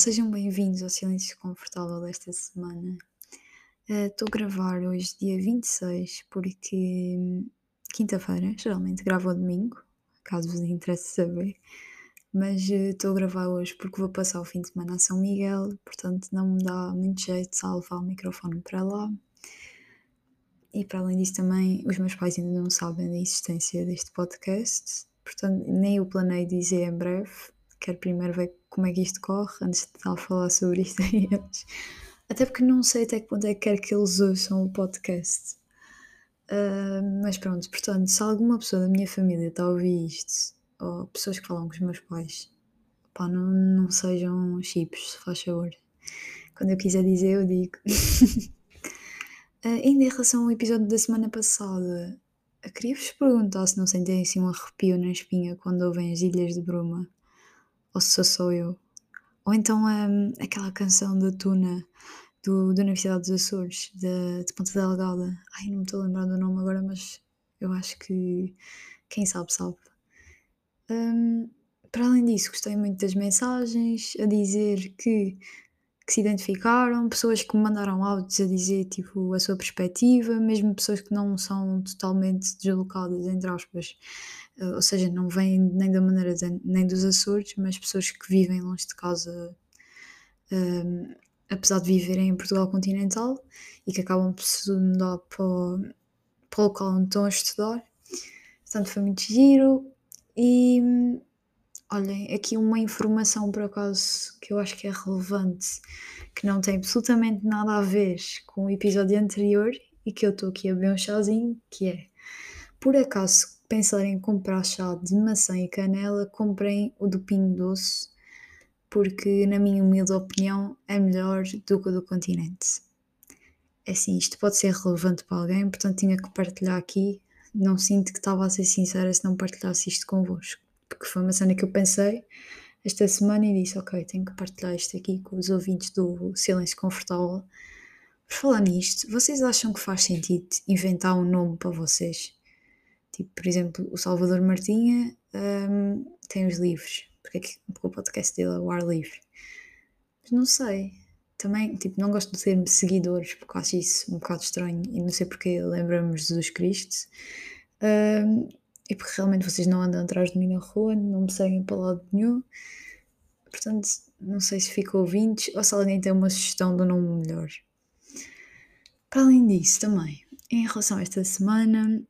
Sejam bem-vindos ao Silêncio Confortável desta semana. Estou a gravar hoje, dia 26, porque hum, quinta-feira, geralmente gravo ao domingo, caso vos interesse saber, mas estou a gravar hoje porque vou passar o fim de semana a São Miguel, portanto não me dá muito jeito de levar o microfone para lá. E para além disso, também os meus pais ainda não sabem da existência deste podcast, portanto nem eu planei dizer em breve. Quero primeiro ver como é que isto corre antes de a falar sobre isto a eles. Até porque não sei até que ponto é que que eles ouçam o podcast. Ah, mas pronto, portanto, se alguma pessoa da minha família está a ouvir isto, ou pessoas que falam com os meus pais, pá, não, não sejam chips, se faz favor. Quando eu quiser dizer, eu digo. Ah, ainda em relação ao episódio da semana passada, queria-vos perguntar se não sentem assim um arrepio na espinha quando ouvem as Ilhas de Bruma, ou se sou só eu. Ou então hum, aquela canção da Tuna do, da Universidade dos Açores, de, de Ponta Delgada. Ai, não me estou a lembrar do nome agora, mas eu acho que quem sabe, sabe. Hum, para além disso, gostei muito das mensagens a dizer que, que se identificaram, pessoas que me mandaram áudios a dizer tipo, a sua perspectiva, mesmo pessoas que não são totalmente deslocadas, entre aspas, Uh, ou seja, não vêm nem da maneira de- nem dos Açores, mas pessoas que vivem longe de casa, um, apesar de viverem em Portugal continental e que acabam por se mudar para o, para o local onde estão a estudar. Portanto, foi muito giro. E hum, olhem, aqui uma informação por acaso que eu acho que é relevante, que não tem absolutamente nada a ver com o episódio anterior e que eu estou aqui a beber um chazinho, que é por acaso pensarem em comprar chá de maçã e canela, comprem o do Pingo Doce, porque na minha humilde opinião é melhor do que o do continente. É assim, isto pode ser relevante para alguém, portanto tinha que partilhar aqui. Não sinto que estava a ser sincera se não partilhasse isto convosco, porque foi uma cena que eu pensei esta semana e disse: Ok, tenho que partilhar isto aqui com os ouvintes do Silêncio Confortável. Por falar nisto, vocês acham que faz sentido inventar um nome para vocês? Tipo, por exemplo, o Salvador Martinha hum, tem os livros, porque, é que, o podcast dele é o ar livre. Mas não sei. Também, tipo, não gosto de ter seguidores, porque acho isso um bocado estranho e não sei porque lembramos Jesus Cristo. Hum, e porque realmente vocês não andam atrás de mim na rua, não me seguem para lado nenhum. Portanto, não sei se fica ouvintes ou se alguém tem uma sugestão de um nome melhor. Para além disso, também, em relação a esta semana,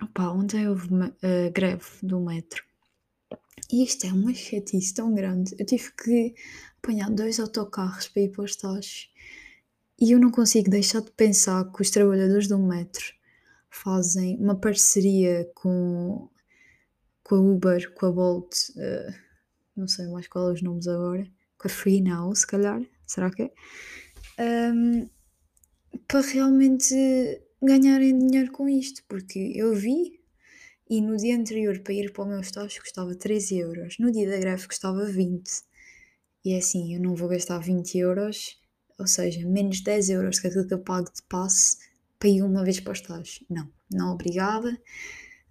opá, ontem houve uma uh, greve do metro. E isto é uma chatice tão grande. Eu tive que apanhar dois autocarros para ir para os tachos. E eu não consigo deixar de pensar que os trabalhadores do metro fazem uma parceria com, com a Uber, com a Bolt, uh, não sei mais qual é os nomes agora, com a Free Now, se calhar, será que é? Um, para realmente ganharem dinheiro com isto, porque eu vi e no dia anterior para ir para o meu estágio custava 13 euros, no dia da greve custava 20. E é assim, eu não vou gastar 20 euros, ou seja, menos 10 euros que aquilo que eu pago de passe para ir uma vez para o estágio. Não, não obrigada.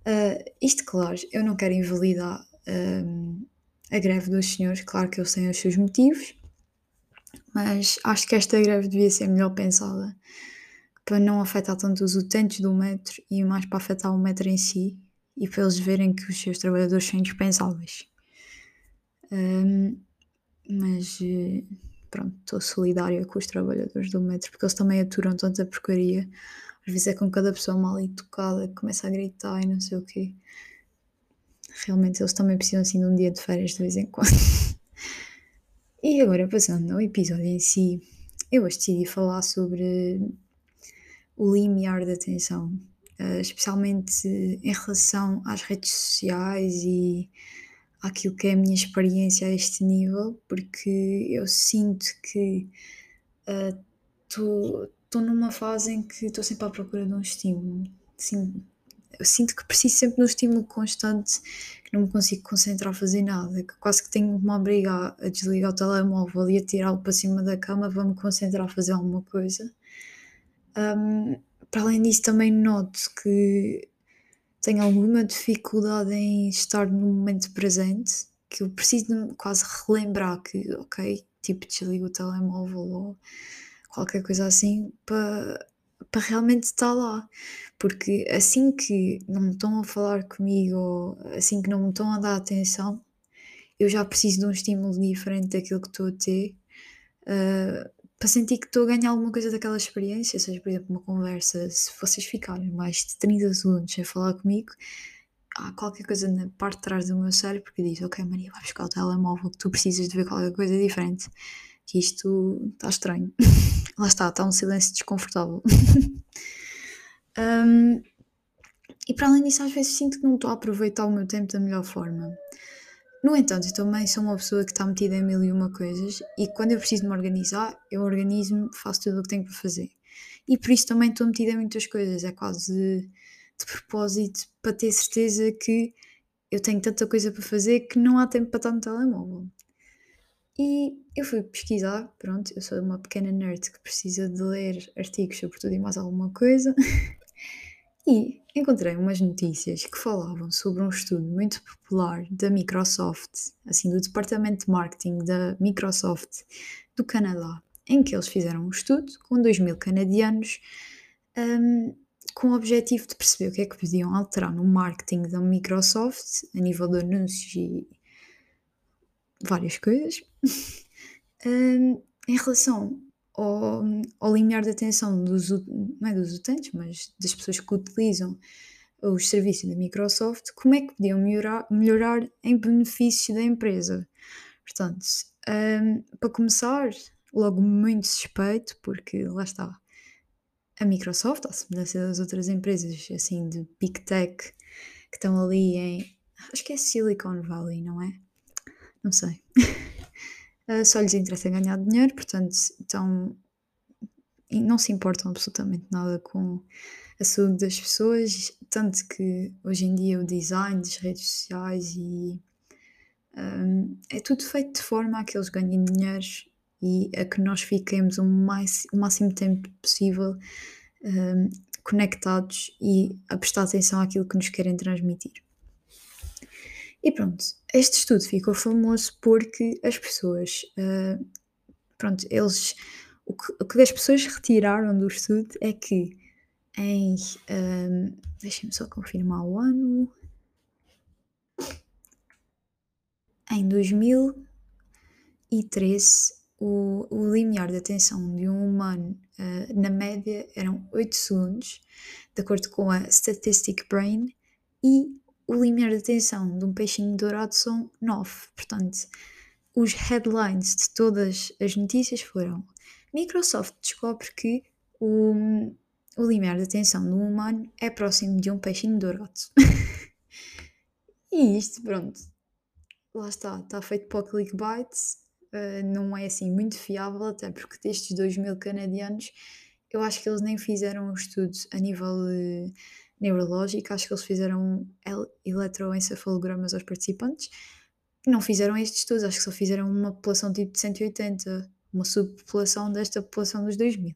Uh, isto, claro, eu não quero invalidar um, a greve dos senhores, claro que eles têm os seus motivos, mas acho que esta greve devia ser melhor pensada para não afetar tanto os utentes do metro e mais para afetar o metro em si e para eles verem que os seus trabalhadores são indispensáveis. Um, mas pronto, estou solidária com os trabalhadores do metro porque eles também aturam tanta porcaria. Às vezes é com cada pessoa mal educada que começa a gritar e não sei o quê. Realmente eles também precisam assim de um dia de férias de vez em quando. e agora passando ao episódio em si, eu hoje decidi falar sobre o limiar da atenção, uh, especialmente em relação às redes sociais e àquilo que é a minha experiência a este nível, porque eu sinto que estou uh, numa fase em que estou sempre à procura de um estímulo. Sim, eu sinto que preciso sempre de um estímulo constante, que não me consigo concentrar a fazer nada, que quase que tenho que me obrigar a desligar o telemóvel e a tirá-lo para cima da cama para me concentrar a fazer alguma coisa. Um, para além disso, também noto que tenho alguma dificuldade em estar no momento presente, que eu preciso quase relembrar que, ok, tipo, desligo o telemóvel ou qualquer coisa assim para para realmente estar lá. Porque assim que não me estão a falar comigo ou assim que não me estão a dar atenção, eu já preciso de um estímulo diferente daquilo que estou a ter. Uh, para sentir que estou a ganhar alguma coisa daquela experiência, seja por exemplo uma conversa, se vocês ficarem mais de 30 segundos sem falar comigo, há qualquer coisa na parte de trás do meu cérebro que diz, ok Maria, vai buscar o telemóvel, que tu precisas de ver qualquer coisa diferente, que isto está estranho. Lá está, está um silêncio desconfortável. um, e para além disso, às vezes sinto que não estou a aproveitar o meu tempo da melhor forma. No entanto, eu também sou uma pessoa que está metida em mil e uma coisas e quando eu preciso me organizar, eu organizo-me, faço tudo o que tenho para fazer. E por isso também estou metida em muitas coisas, é quase de, propósito para ter certeza que eu tenho tanta coisa para fazer que não há tempo para estar no telemóvel. E eu fui pesquisar, pronto, eu sou uma pequena nerd que precisa de ler artigos sobre tudo e mais alguma coisa. e encontrei umas notícias que falavam sobre um estudo muito popular da Microsoft, assim, do departamento de marketing da Microsoft do Canadá, em que eles fizeram um estudo com 2 mil canadianos um, com o objetivo de perceber o que é que podiam alterar no marketing da Microsoft a nível de anúncios e várias coisas. um, em relação ao, ao limiar de atenção dos, não é dos utentes, mas das pessoas que utilizam os serviços da Microsoft, como é que podiam melhorar, melhorar em benefício da empresa. Portanto, um, para começar, logo muito suspeito, porque lá está, a Microsoft, à semelhança das outras empresas assim de Big Tech que estão ali em, acho que é Silicon Valley, não é? Não sei. só lhes interessa ganhar dinheiro, portanto, então não se importam absolutamente nada com a saúde das pessoas, tanto que hoje em dia o design das redes sociais e um, é tudo feito de forma a que eles ganhem dinheiro e a que nós fiquemos o, mais, o máximo tempo possível um, conectados e a prestar atenção àquilo que nos querem transmitir. E pronto, este estudo ficou famoso porque as pessoas, uh, pronto, eles, o que, o que, as pessoas retiraram do estudo é que em, um, deixem-me só confirmar o ano, em 2013 o, o limiar de atenção de um humano uh, na média eram 8 segundos, de acordo com a Statistic Brain, e o limiar de atenção de um peixinho dourado são 9. Portanto, os headlines de todas as notícias foram: Microsoft descobre que o, o limiar de atenção do humano é próximo de um peixinho dourado. e isto, pronto, lá está, está feito para o clickbait, uh, não é assim muito fiável, até porque destes 2 mil canadianos, eu acho que eles nem fizeram um estudo a nível. Uh, neurológica, acho que eles fizeram eletroencefalogramas aos participantes. Não fizeram estes estudos, acho que só fizeram uma população tipo de 180, uma subpopulação desta população dos 2000.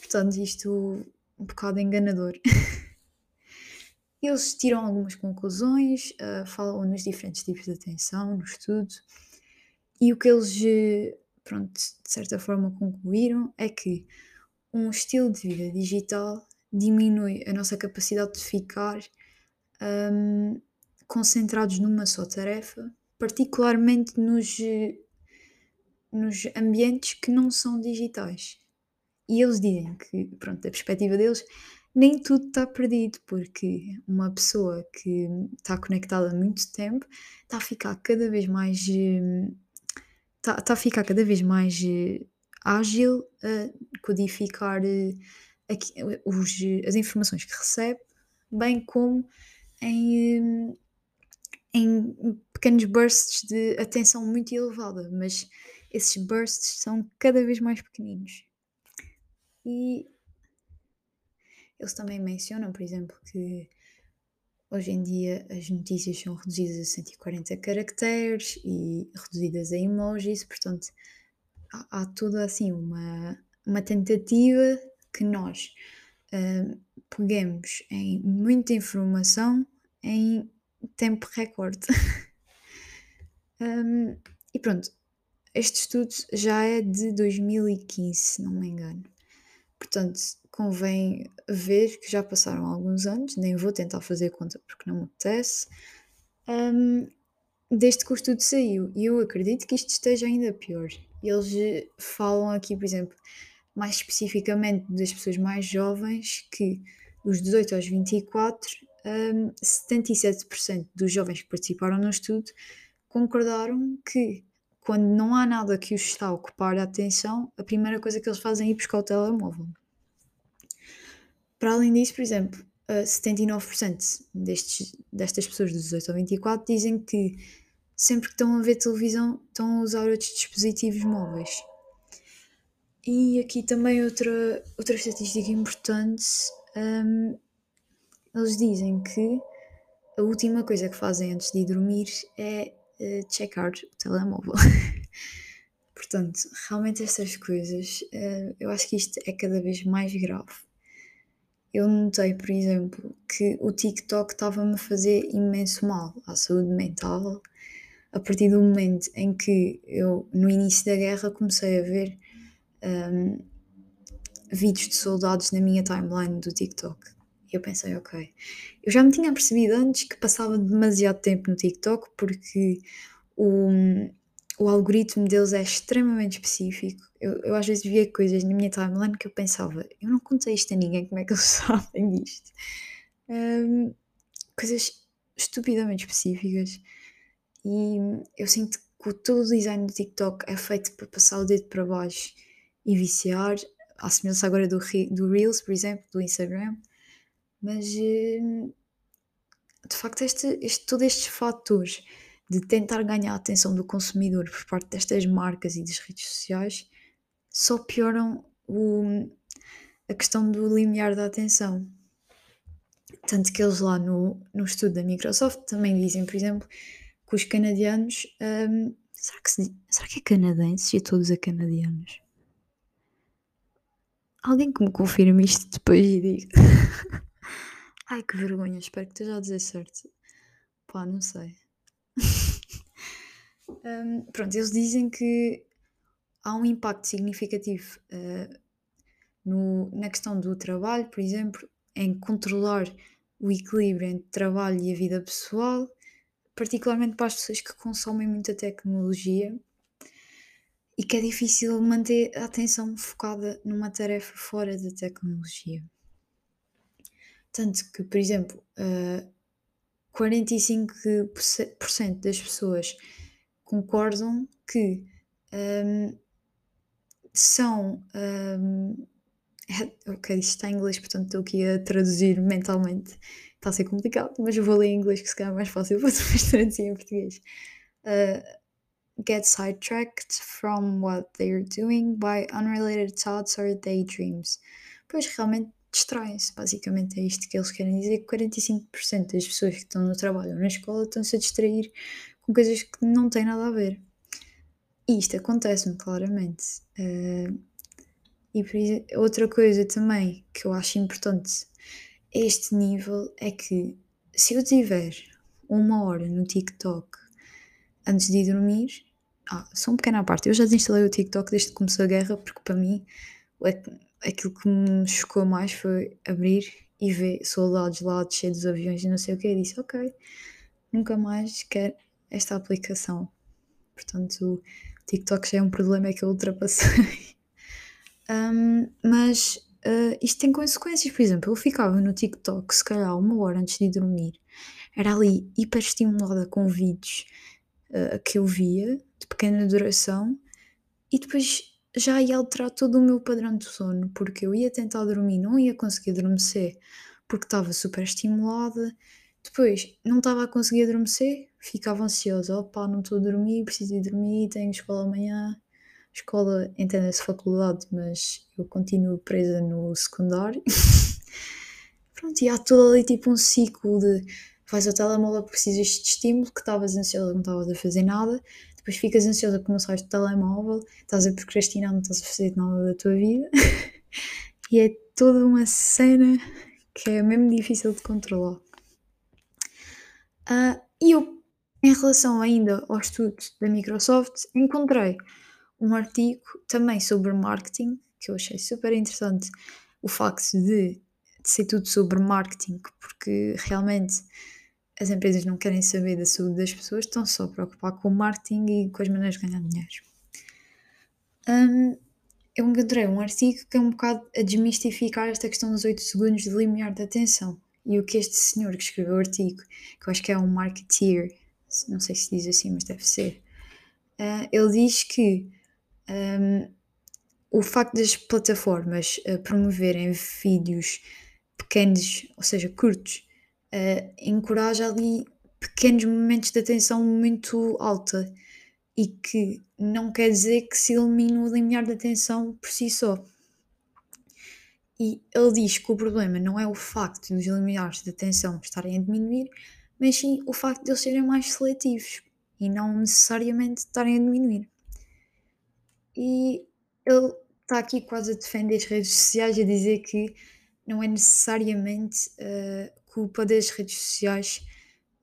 Portanto, isto um bocado enganador. Eles tiram algumas conclusões, uh, falam nos diferentes tipos de atenção no estudo, e o que eles, eh, pronto, de certa forma concluíram é que um estilo de vida digital diminui a nossa capacidade de ficar um, concentrados numa só tarefa, particularmente nos, nos ambientes que não são digitais. E eles dizem que, pronto, da perspectiva deles, nem tudo está perdido, porque uma pessoa que está conectada há muito tempo está a ficar cada vez mais. Está, está a ficar cada vez mais eh, ágil a codificar eh, aqui, os, as informações que recebe, bem como em, em pequenos bursts de atenção muito elevada, mas esses bursts são cada vez mais pequeninos. E eles também mencionam, por exemplo, que hoje em dia as notícias são reduzidas a 140 caracteres e reduzidas a emojis, portanto há, há toda assim uma, uma tentativa que nós uh, peguemos em muita informação em tempo recorde. Um, e pronto, este estudo já é de 2015, se não me engano. Portanto, convém ver que já passaram alguns anos, nem vou tentar fazer conta porque não me apetece, um, desde que o estudo saiu. E eu acredito que isto esteja ainda pior. Eles eh, falam aqui, por exemplo, mais especificamente das pessoas mais jovens, que dos 18 aos 24, um, 77% dos jovens que participaram no estudo concordaram que quando não há nada que os está a ocupar a atenção, a primeira coisa que eles fazem é ir buscar o telemóvel. Para além disso, por exemplo, 79% destes, destas pessoas dos 18 ao 24 dizem que sempre que estão a ver televisão estão a usar outros dispositivos móveis. E aqui também outra, outra estatística importante, um, eles dizem que a última coisa que fazem antes de ir dormir é uh, checar o telemóvel. Portanto, realmente estas coisas, uh, eu acho que isto é cada vez mais grave. Eu notei, por exemplo, que o TikTok estava-me a fazer imenso mal à saúde mental a partir do momento em que eu, no início da guerra, comecei a ver um, vídeos de soldados na minha timeline do TikTok. E eu pensei, ok. Eu já me tinha percebido antes que passava demasiado tempo no TikTok porque o, o algoritmo deles é extremamente específico. Eu, eu às vezes via coisas na minha timeline que eu pensava, eu não contei isto a ninguém, como é que eles sabem disto? Um, coisas estupidamente específicas. E eu sinto que todo o design do TikTok é feito para passar o dedo para baixo e viciar, à semelhança agora do, do Reels, por exemplo, do Instagram. Mas hum, de facto, este, este, todos estes fatores de tentar ganhar a atenção do consumidor por parte destas marcas e das redes sociais só pioram o, a questão do limiar da atenção. Tanto que eles lá no, no estudo da Microsoft também dizem, por exemplo, que os canadianos. Um, será, que se, será que é canadenses e todos a canadianos? Alguém que me confirme isto depois e diga. Ai que vergonha, espero que esteja a dizer certo. Pá, não sei. um, pronto, eles dizem que há um impacto significativo uh, no, na questão do trabalho, por exemplo, em controlar o equilíbrio entre trabalho e a vida pessoal, particularmente para as pessoas que consomem muita tecnologia e que é difícil manter a atenção focada numa tarefa fora da tecnologia. Tanto que, por exemplo, uh, 45% das pessoas concordam que um, são. Um, ok, isto está em inglês, portanto estou aqui a traduzir mentalmente. Está a ser complicado, mas eu vou ler em inglês que se calhar é mais fácil para traduzir em português. Uh, get sidetracked from what they're doing by unrelated thoughts or daydreams. Pois realmente distraem-se. Basicamente é isto que eles querem dizer: que 45% das pessoas que estão no trabalho ou na escola estão-se a distrair com coisas que não têm nada a ver. E isto acontece-me claramente. Uh, e por, outra coisa também que eu acho importante a este nível é que se eu tiver uma hora no TikTok antes de ir dormir, ah, só uma pequena parte, eu já desinstalei o TikTok desde que começou a guerra, porque para mim aquilo que me chocou mais foi abrir e ver soldados lá cheios dos aviões e não sei o que. E disse, ok, nunca mais quero esta aplicação. Portanto, o TikTok já é um problema que eu ultrapassei. um, mas uh, isto tem consequências. Por exemplo, eu ficava no TikTok, se calhar, uma hora antes de dormir. Era ali hiper estimulada com vídeos uh, que eu via, de pequena duração, e depois já ia alterar todo o meu padrão de sono, porque eu ia tentar dormir, não ia conseguir adormecer, porque estava super estimulada. Depois, não estava a conseguir adormecer, ficava ansiosa. Opá, não estou a dormir, preciso ir dormir, tenho escola amanhã. Escola, entenda-se faculdade, mas eu continuo presa no secundário. Pronto, e há todo ali tipo um ciclo de vais ao telemóvel, precisas de estímulo, que estavas ansiosa, não estavas a fazer nada, depois ficas ansiosa porque não sais do telemóvel, estás a procrastinar, não estás a fazer nada da tua vida. e é toda uma cena que é mesmo difícil de controlar. Uh, e eu Em relação ainda ao estudo da Microsoft, encontrei um artigo também sobre marketing, que eu achei super interessante, o facto de, de ser tudo sobre marketing, porque realmente as empresas não querem saber da saúde das pessoas, estão só a preocupar com o marketing e com as maneiras de ganhar dinheiro. Hum, eu encontrei um artigo que é um bocado a desmistificar esta questão dos 8 segundos de limiar de atenção. E o que este senhor que escreveu o artigo, que eu acho que é um marketeer, não sei se diz assim, mas deve ser, uh, ele diz que um, o facto das plataformas uh, promoverem vídeos pequenos, ou seja, curtos, uh, encoraja ali pequenos momentos de atenção muito alta e que não quer dizer que se elimine o limiar de atenção por si só. E ele diz que o problema não é o facto dos limiares de atenção estarem a diminuir, mas sim o facto de eles serem mais seletivos e não necessariamente estarem a diminuir. E ele está aqui quase a defender as redes sociais, a dizer que não é necessariamente uh, culpa das redes sociais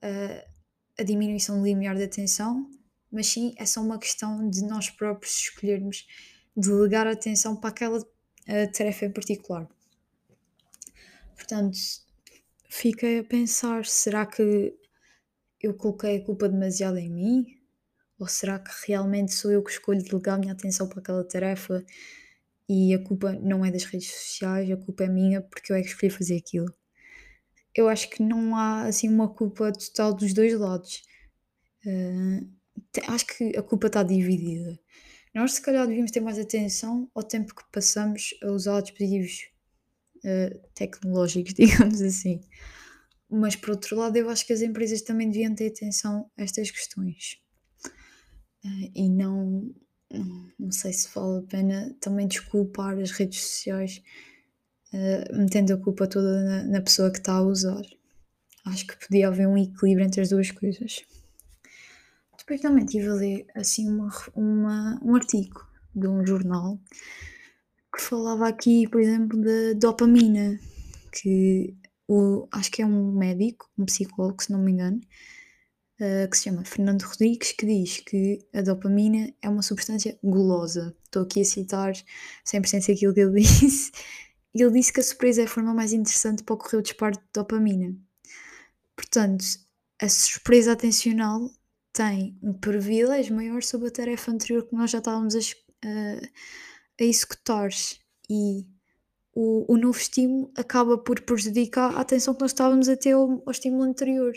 uh, a diminuição do limiar de atenção, mas sim é só uma questão de nós próprios escolhermos delegar atenção para aquela uh, tarefa em particular. Portanto, fiquei a pensar: será que eu coloquei a culpa demasiado em mim? Ou será que realmente sou eu que escolho delegar a minha atenção para aquela tarefa e a culpa não é das redes sociais, a culpa é minha porque eu é que escolhi fazer aquilo? Eu acho que não há assim uma culpa total dos dois lados. Uh, acho que a culpa está dividida. Nós, se calhar, devíamos ter mais atenção ao tempo que passamos a usar dispositivos uh, tecnológicos, digamos assim. Mas, por outro lado, eu acho que as empresas também deviam ter atenção a estas questões. Uh, e não, não sei se vale a pena também desculpar as redes sociais, uh, metendo a culpa toda na, na pessoa que está a usar. Acho que podia haver um equilíbrio entre as duas coisas. Depois também estive a ler assim uma, uma, um artigo de um jornal que falava aqui, por exemplo, da dopamina, que o, acho que é um médico, um psicólogo, se não me engano, uh, que se chama Fernando Rodrigues, que diz que a dopamina é uma substância gulosa. Estou aqui a citar 100% aquilo que ele disse. Ele disse que a surpresa é a forma mais interessante para ocorrer o disparo de dopamina. Portanto, a surpresa atencional tem um privilégio maior sobre a tarefa anterior que nós já estávamos a, a, a executar e o, o, novo estímulo acaba por prejudicar a atenção que nós estávamos a ter ao, ao estímulo anterior.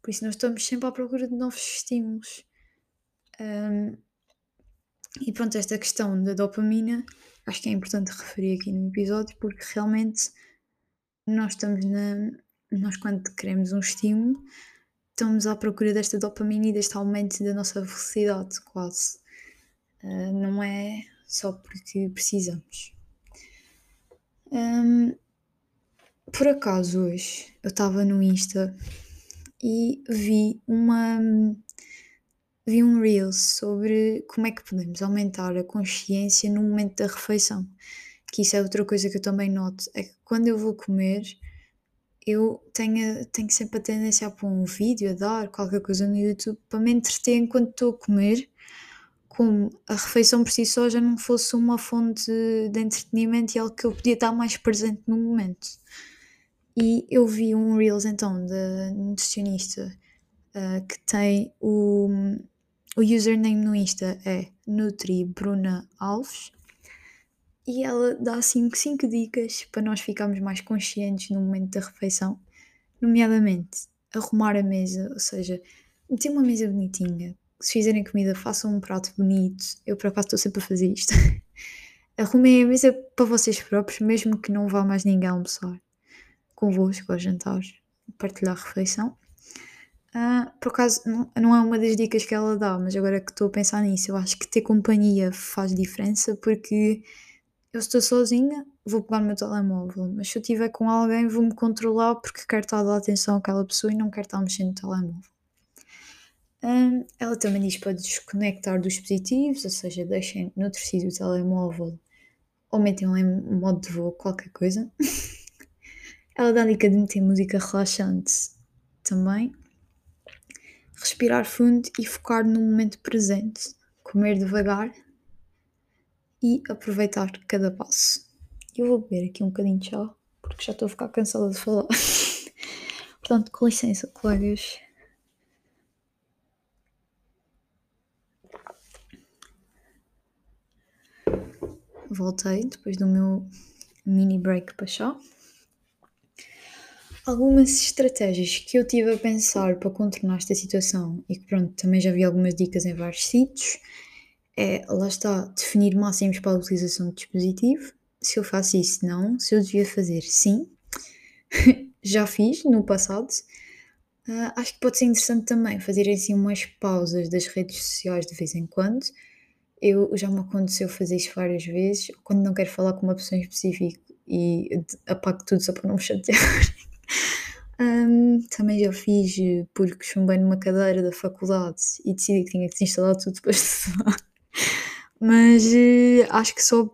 Por isso nós estamos sempre à procura de novos estímulos. Um, e pronto, esta questão da dopamina acho que é importante referir aqui no episódio porque realmente nós estamos na. Nós quando queremos um estímulo estamos à procura desta dopamina e deste aumento da nossa velocidade, quase. Uh, não é só porque precisamos. Um, por acaso, hoje eu estava no Insta e vi uma. Vi um Reels sobre como é que podemos aumentar a consciência no momento da refeição. Que isso é outra coisa que eu também noto. É que quando eu vou comer, eu tenho, tenho sempre a tendência a pôr um vídeo, a dar qualquer coisa no YouTube para me entreter enquanto estou a comer, como a refeição por si só já não fosse uma fonte de entretenimento e algo que eu podia estar mais presente no momento. E eu vi um Reels então da nutricionista uh, que tem o, o username no Insta é Nutri Bruna Alves e ela dá 5 cinco, dicas para nós ficarmos mais conscientes no momento da refeição, nomeadamente arrumar a mesa, ou seja, meter uma mesa bonitinha. Se fizerem comida, façam um prato bonito. Eu, por acaso, estou sempre a fazer isto. Arrumem a mesa para vocês próprios, mesmo que não vá mais ninguém almoçar convosco ao jantar, partilhar a refeição. Uh, por acaso, não, é uma das dicas que ela dá, mas agora que estou a pensar nisso, eu acho que ter companhia faz diferença porque eu estou sozinha, vou pegar no meu telemóvel, mas se eu estiver com alguém, vou-me controlar porque quero estar a dar atenção àquela pessoa e não quero estar mexendo no telemóvel. Ela também diz para desconectar dos dispositivos, ou seja, deixem noutro sítio o telemóvel ou metem em modo de voo, qualquer coisa. ela dá a dica de meter música relaxante também. Respirar fundo e focar no momento presente, comer devagar e aproveitar cada passo. Eu vou beber aqui um bocadinho de chá, porque já estou a ficar cansada de falar. Portanto, com licença, colegas. Voltei depois do meu mini break para chá. Algumas estratégias que eu tive a pensar para contornar esta situação e que pronto, também já vi algumas dicas em vários sítios, é, lá está, definir máximos para a utilização do dispositivo. Se eu faço isso, não. Se eu devia fazer, sim. já fiz no passado. Uh, acho que pode ser interessante também fazer assim umas pausas das redes sociais de vez em quando. Eu já me aconteceu fazer isso várias vezes, quando não quero falar com uma pessoa em específico e apago tudo só para não me chatear. Um, também já fiz eh, porque chumbei numa cadeira da faculdade e decidi que tinha que desinstalar tudo de estudar. Mas uh, acho que só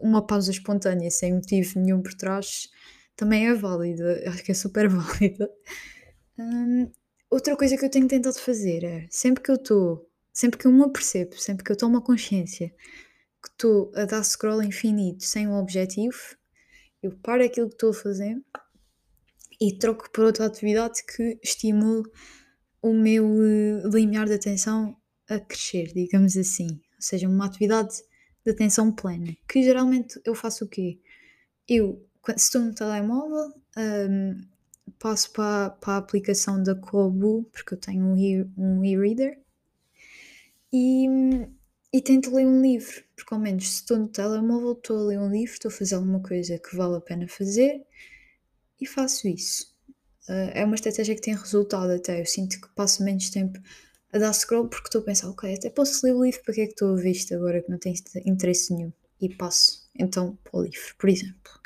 uma pausa espontânea, sem motivo nenhum por trás, também é válida. Acho que é super válida. Um, outra coisa que eu tenho tentado fazer é sempre que eu estou, sempre que eu me apercebo, sempre que eu tomo a consciência que estou a dar scroll infinito sem um objetivo, eu paro aquilo que estou a fazer e troco por outra atividade que estimule o meu uh, limiar de atenção a crescer, digamos assim. Ou seja, uma atividade de atenção plena. Que geralmente eu faço o quê? Eu, se estou no telemóvel, um, passo para, para a aplicação da Kobo, porque eu tenho um e-reader, e, e tento ler um livro, porque ao menos se estou no telemóvel, estou a ler um livro, estou a fazer alguma coisa que vale a pena fazer, e faço isso. Uh, é uma estratégia que tem resultado até. Eu sinto que passo menos tempo a dar scroll porque estou a pensar, ok, até posso ler o livro, para que é que estou a ver isto agora que não tem interesse nenhum? E passo então para o livro, por exemplo.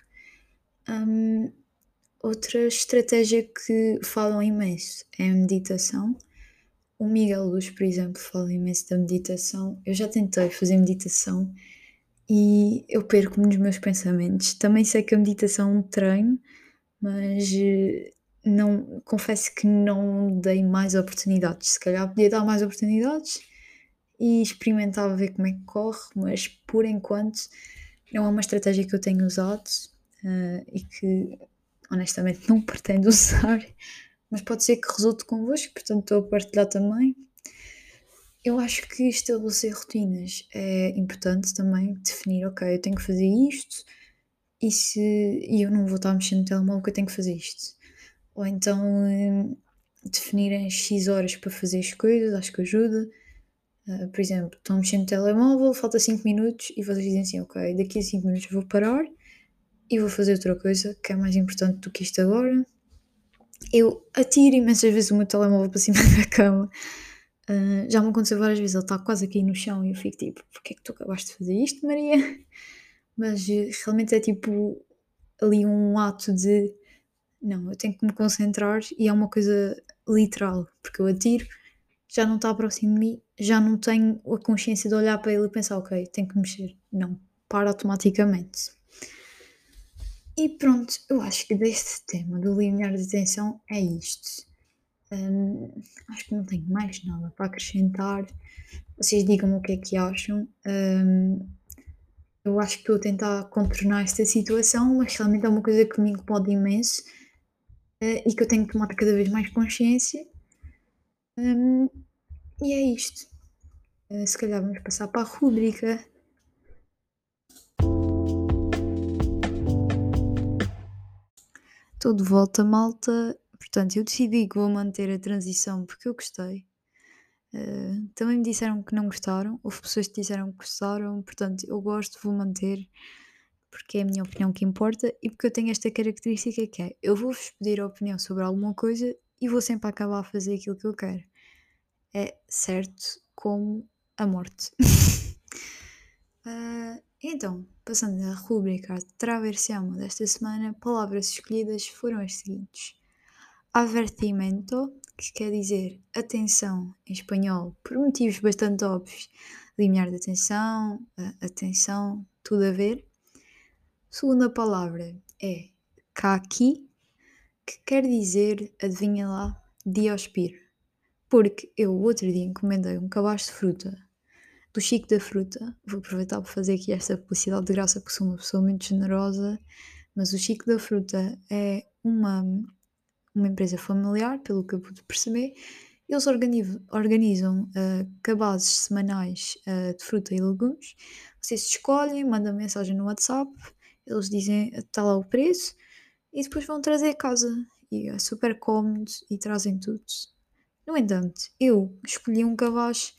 Um, outra estratégia que falam imenso é a meditação. O Miguel Luz, por exemplo, fala imenso da meditação. Eu já tentei fazer meditação e eu perco-me nos meus pensamentos. Também sei que a meditação é um treino, mas eh, não, confesso que não dei mais oportunidades. Se calhar podia dar mais oportunidades e experimentava ver como é que corre, mas por enquanto não é uma estratégia que eu tenho usado uh, e que honestamente não pretendo usar, mas pode ser que resulte convosco, portanto estou a partilhar também. Eu acho que estabelecer rotinas é importante também, definir, ok, eu tenho que fazer isto, e se e eu não vou estar mexendo no telemóvel porque eu tenho que fazer isto. Ou então hum, definirem X horas para fazer as coisas, acho que ajuda. Uh, por exemplo, estão mexendo no telemóvel, falta 5 minutos e vocês dizem assim, ok, daqui a 5 minutos vou parar e vou fazer outra coisa que é mais importante do que isto agora. Eu atiro imensas vezes o meu telemóvel para cima da cama. Uh, já me aconteceu várias vezes, ele está quase aqui no chão e eu fico tipo, porquê é que tu acabaste de fazer isto, Maria? Mas eh, realmente é tipo ali um ato de não, eu tenho que me concentrar e é uma coisa literal, porque eu atiro, já não está próximo de mim, já não tenho a consciência de olhar para ele e pensar, ok, tenho que mexer. Não, para automaticamente. E pronto, eu acho que deste tema do limiar de atenção é isto. Um, acho que não tenho mais nada para acrescentar. Vocês digam o que é que acham. Um, eu acho que estou a tentar contornar esta situação, mas realmente é uma coisa que me incomoda imenso uh, e que eu tenho que tomar cada vez mais consciência. Um, e é isto. Uh, se calhar vamos passar para a rúbrica. Estou de volta, malta. Portanto, eu decidi que vou manter a transição porque eu gostei. Eh, também me disseram que não gostaram, houve pessoas que disseram que gostaram, portanto eu gosto, vou manter, porque é a minha opinião que importa e porque eu tenho esta característica que é, eu vou-vos pedir a opinião sobre alguma coisa e vou sempre acabar a fazer aquilo que eu quero. É certo como a morte. uh, então, passando à rubrica Traversiamo desta semana, palavras escolhidas foram as seguintes. Avertimento, que quer dizer atenção em espanhol, por motivos bastante óbvios, limiar de atenção, atenção, tudo a ver. Segunda palavra é caqui, que quer dizer, adivinha lá, diospir. Porque eu, o outro dia, encomendei um cabaz de fruta do Chico da Fruta. Vou aproveitar para fazer aqui esta publicidade de graça, porque sou uma pessoa muito generosa. Mas o Chico da Fruta é uma, uma empresa familiar, pelo que eu pude perceber. Eles organizam, uh, cabazes semanais uh, de fruta e legumes. Vocês escolhem, mandam mensagem no WhatsApp, eles dizem está lá o preço e depois vão trazer a casa. E é super cómodo e trazem tudo. No entanto, eu escolhi um cabaz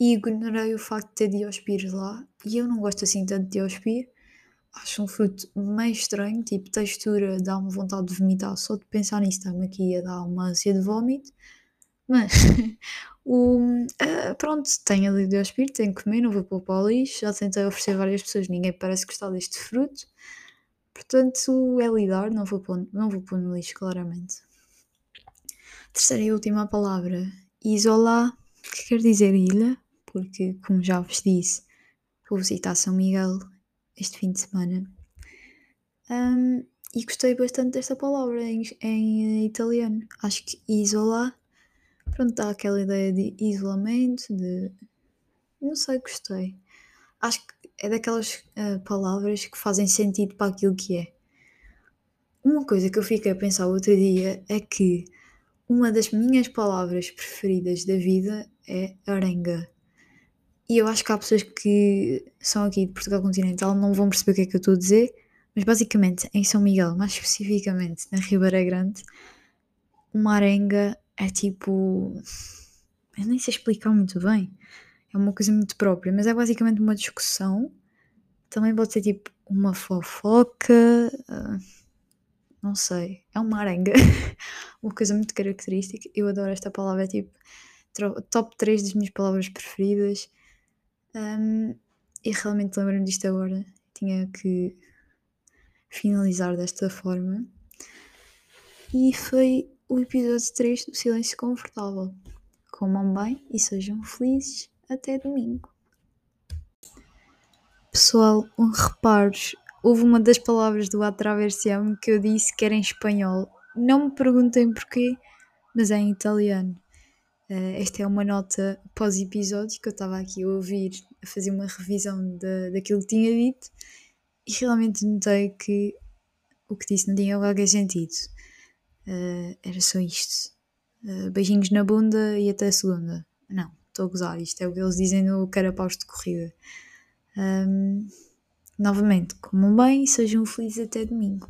e ignorei o facto de ter diospires lá. E eu não gosto assim tanto de diospir. Acho um fruto meio estranho, tipo textura, dá-me vontade de vomitar. Só de pensar nisso, está-me aqui a dar uma ânsia de vómito. Mas, o, uh, pronto, tenho ali diospir, tenho que comer, não vou pôr para o lixo. Já tentei oferecer várias pessoas, ninguém parece gostar deste fruto. Portanto, é lidar, não vou pôr, não vou pôr no lixo, claramente. Terceira e última palavra, isola, que quer dizer ilha, porque, como já vos disse, vou visitar São Miguel este fim de semana. Um, e gostei bastante desta palavra em, em, italiano. Acho que isola, pronto, dá aquela ideia de isolamento, de. Não sei, gostei. Acho que é daquelas uh, palavras que fazem sentido para aquilo que é. Uma coisa que eu fiquei a pensar outro dia é que uma das minhas palavras preferidas da vida é arenga. E eu acho que há pessoas que são aqui de Portugal continental não vão perceber o que é que eu estou a dizer, mas basicamente em São Miguel, mais especificamente na Ribeira Grande, uma arenga é tipo. Eu nem sei explicar muito bem é uma coisa muito própria, mas é basicamente uma discussão. Também pode ser tipo uma fofoca, uh, não sei, é uma arenga, uma coisa muito característica. Eu adoro esta palavra, é tipo top 3 das minhas palavras preferidas. Um, e realmente lembro-me disto agora. Tinha que finalizar desta forma. E foi o episódio 3 do Silêncio Confortável. Comam bem e sejam felizes até domingo. Pessoal, um. Houve uma das palavras do Atraversiamo que eu disse que era em espanhol. Não me perguntem porquê, mas é em italiano. Uh, esta é uma nota pós-episódio que eu estava aqui a ouvir, a fazer uma revisão de, daquilo que tinha dito e realmente notei que o que disse não tinha qualquer sentido. Uh, era só isto. Uh, beijinhos na bunda e até a segunda. Não estou a gozar, isto é o que eles dizem no carapaus de corrida. Um, novamente, comam bem e sejam felizes até domingo.